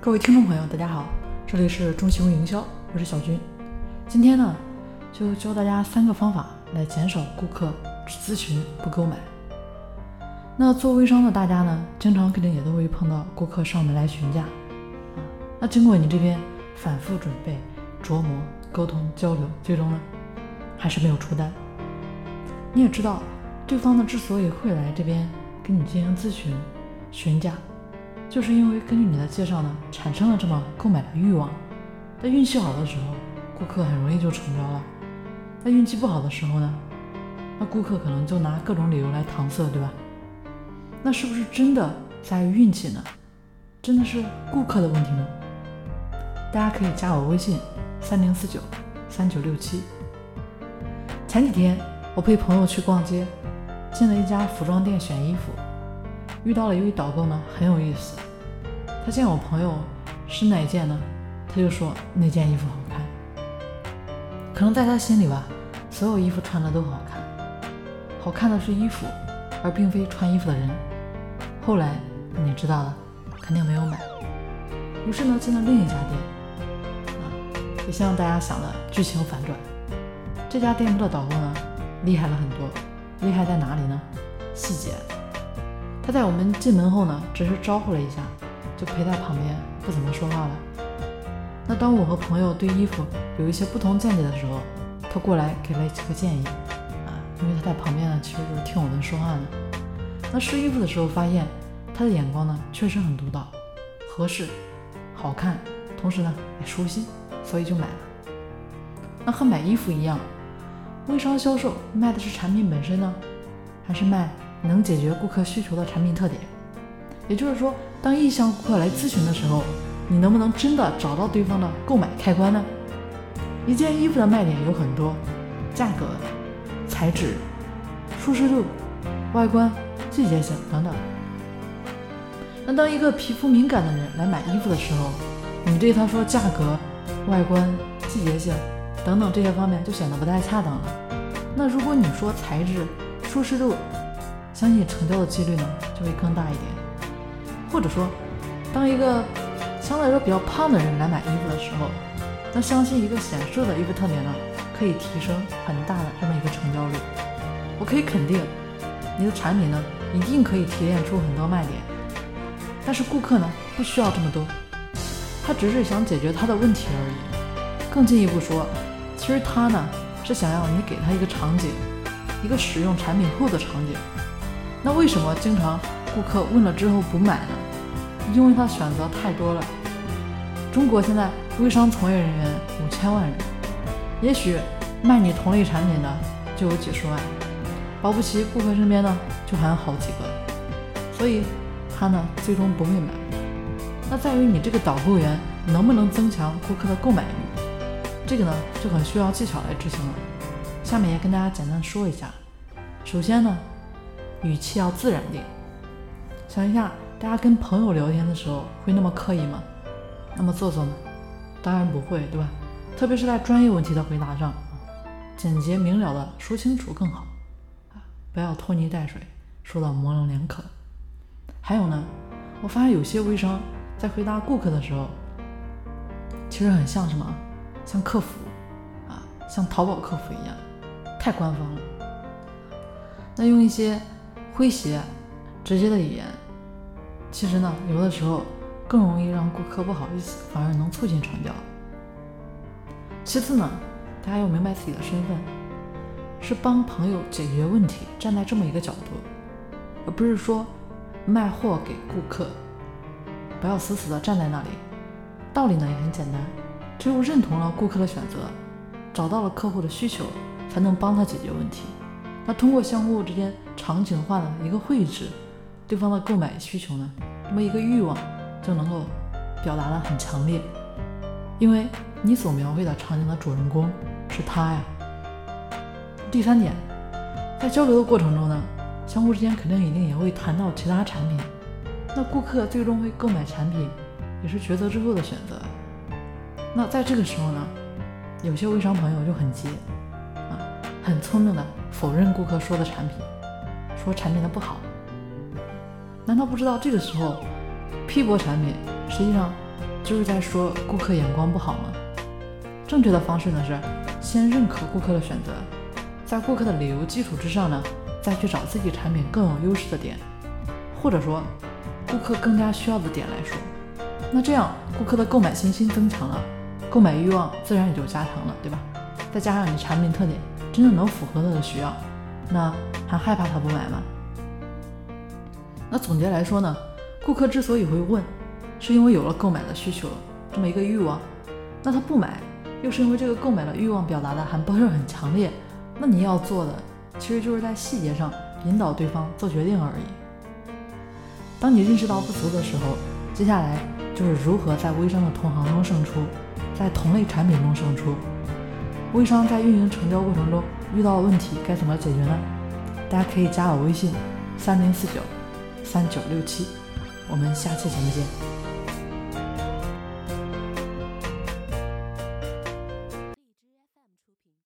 各位听众朋友，大家好，这里是中行营销，我是小军。今天呢，就教大家三个方法来减少顾客只咨询不购买。那做微商的大家呢，经常肯定也都会碰到顾客上门来询价啊。那经过你这边反复准备、琢磨、沟通、交流，最终呢，还是没有出单。你也知道，对方呢之所以会来这边跟你进行咨询、询价。就是因为根据你的介绍呢，产生了这么购买的欲望。在运气好的时候，顾客很容易就成交了；在运气不好的时候呢，那顾客可能就拿各种理由来搪塞，对吧？那是不是真的在于运气呢？真的是顾客的问题吗？大家可以加我微信：三零四九三九六七。前几天我陪朋友去逛街，进了一家服装店选衣服。遇到了一位导购呢，很有意思。他见我朋友是哪件呢？他就说那件衣服好看。可能在他心里吧，所有衣服穿的都好看，好看的是衣服，而并非穿衣服的人。后来你知道了，肯定没有买。于是呢，进了另一家店。啊，也像大家想的剧情反转。这家店铺的导购呢，厉害了很多。厉害在哪里呢？细节。他在我们进门后呢，只是招呼了一下，就陪在旁边，不怎么说话了。那当我和朋友对衣服有一些不同见解的时候，他过来给了几个建议啊，因为他在旁边呢，其实就是听我们说话呢。那试衣服的时候发现，他的眼光呢确实很独到，合适、好看，同时呢也舒心，所以就买了。那和买衣服一样，微商销售卖的是产品本身呢，还是卖？能解决顾客需求的产品特点，也就是说，当意向顾客来咨询的时候，你能不能真的找到对方的购买开关呢？一件衣服的卖点有很多，价格、材质、舒适度、外观、季节性等等。那当一个皮肤敏感的人来买衣服的时候，你对他说价格、外观、季节性等等这些方面就显得不太恰当了。那如果你说材质、舒适度，相信成交的几率呢就会更大一点，或者说，当一个相对来说比较胖的人来买衣服的时候，那相信一个显瘦的衣服特点呢可以提升很大的这么一个成交率。我可以肯定，你的产品呢一定可以提炼出很多卖点。但是顾客呢不需要这么多，他只是想解决他的问题而已。更进一步说，其实他呢是想要你给他一个场景，一个使用产品后的场景。那为什么经常顾客问了之后不买呢？因为他选择太多了。中国现在微商从业人员五千万人，也许卖你同类产品的就有几十万，保不齐顾客身边呢就还有好几个，所以他呢最终不会买。那在于你这个导购员能不能增强顾客的购买欲，这个呢就很需要技巧来执行了。下面也跟大家简单说一下。首先呢。语气要自然点。想一下，大家跟朋友聊天的时候会那么刻意吗？那么做作呢？当然不会，对吧？特别是在专业问题的回答上，简洁明了的说清楚更好，不要拖泥带水，说的模棱两可。还有呢，我发现有些微商在回答顾客的时候，其实很像什么？像客服啊，像淘宝客服一样，太官方了。那用一些。诙谐、直接的语言，其实呢，有的时候更容易让顾客不好意思，反而能促进成交。其次呢，大家要明白自己的身份，是帮朋友解决问题，站在这么一个角度，而不是说卖货给顾客。不要死死的站在那里。道理呢也很简单，只有认同了顾客的选择，找到了客户的需求，才能帮他解决问题。那通过相互之间场景化的一个绘制，对方的购买需求呢，那么一个欲望就能够表达的很强烈，因为你所描绘的场景的主人公是他呀。第三点，在交流的过程中呢，相互之间肯定一定也会谈到其他产品，那顾客最终会购买产品，也是抉择之后的选择。那在这个时候呢，有些微商朋友就很急啊。很聪明的否认顾客说的产品，说产品的不好。难道不知道这个时候批驳产品，实际上就是在说顾客眼光不好吗？正确的方式呢是先认可顾客的选择，在顾客的理由基础之上呢，再去找自己产品更有优势的点，或者说顾客更加需要的点来说。那这样顾客的购买信心增强了，购买欲望自然也就加强了，对吧？再加上你产品特点真的能符合他的需要，那还害怕他不买吗？那总结来说呢，顾客之所以会问，是因为有了购买的需求，这么一个欲望。那他不买，又是因为这个购买的欲望表达的还不是很强烈。那你要做的，其实就是在细节上引导对方做决定而已。当你认识到不足的时候，接下来就是如何在微商的同行中胜出，在同类产品中胜出。微商在运营成交过程中遇到问题该怎么解决呢？大家可以加我微信：三零四九。三九六七，我们下期节目见。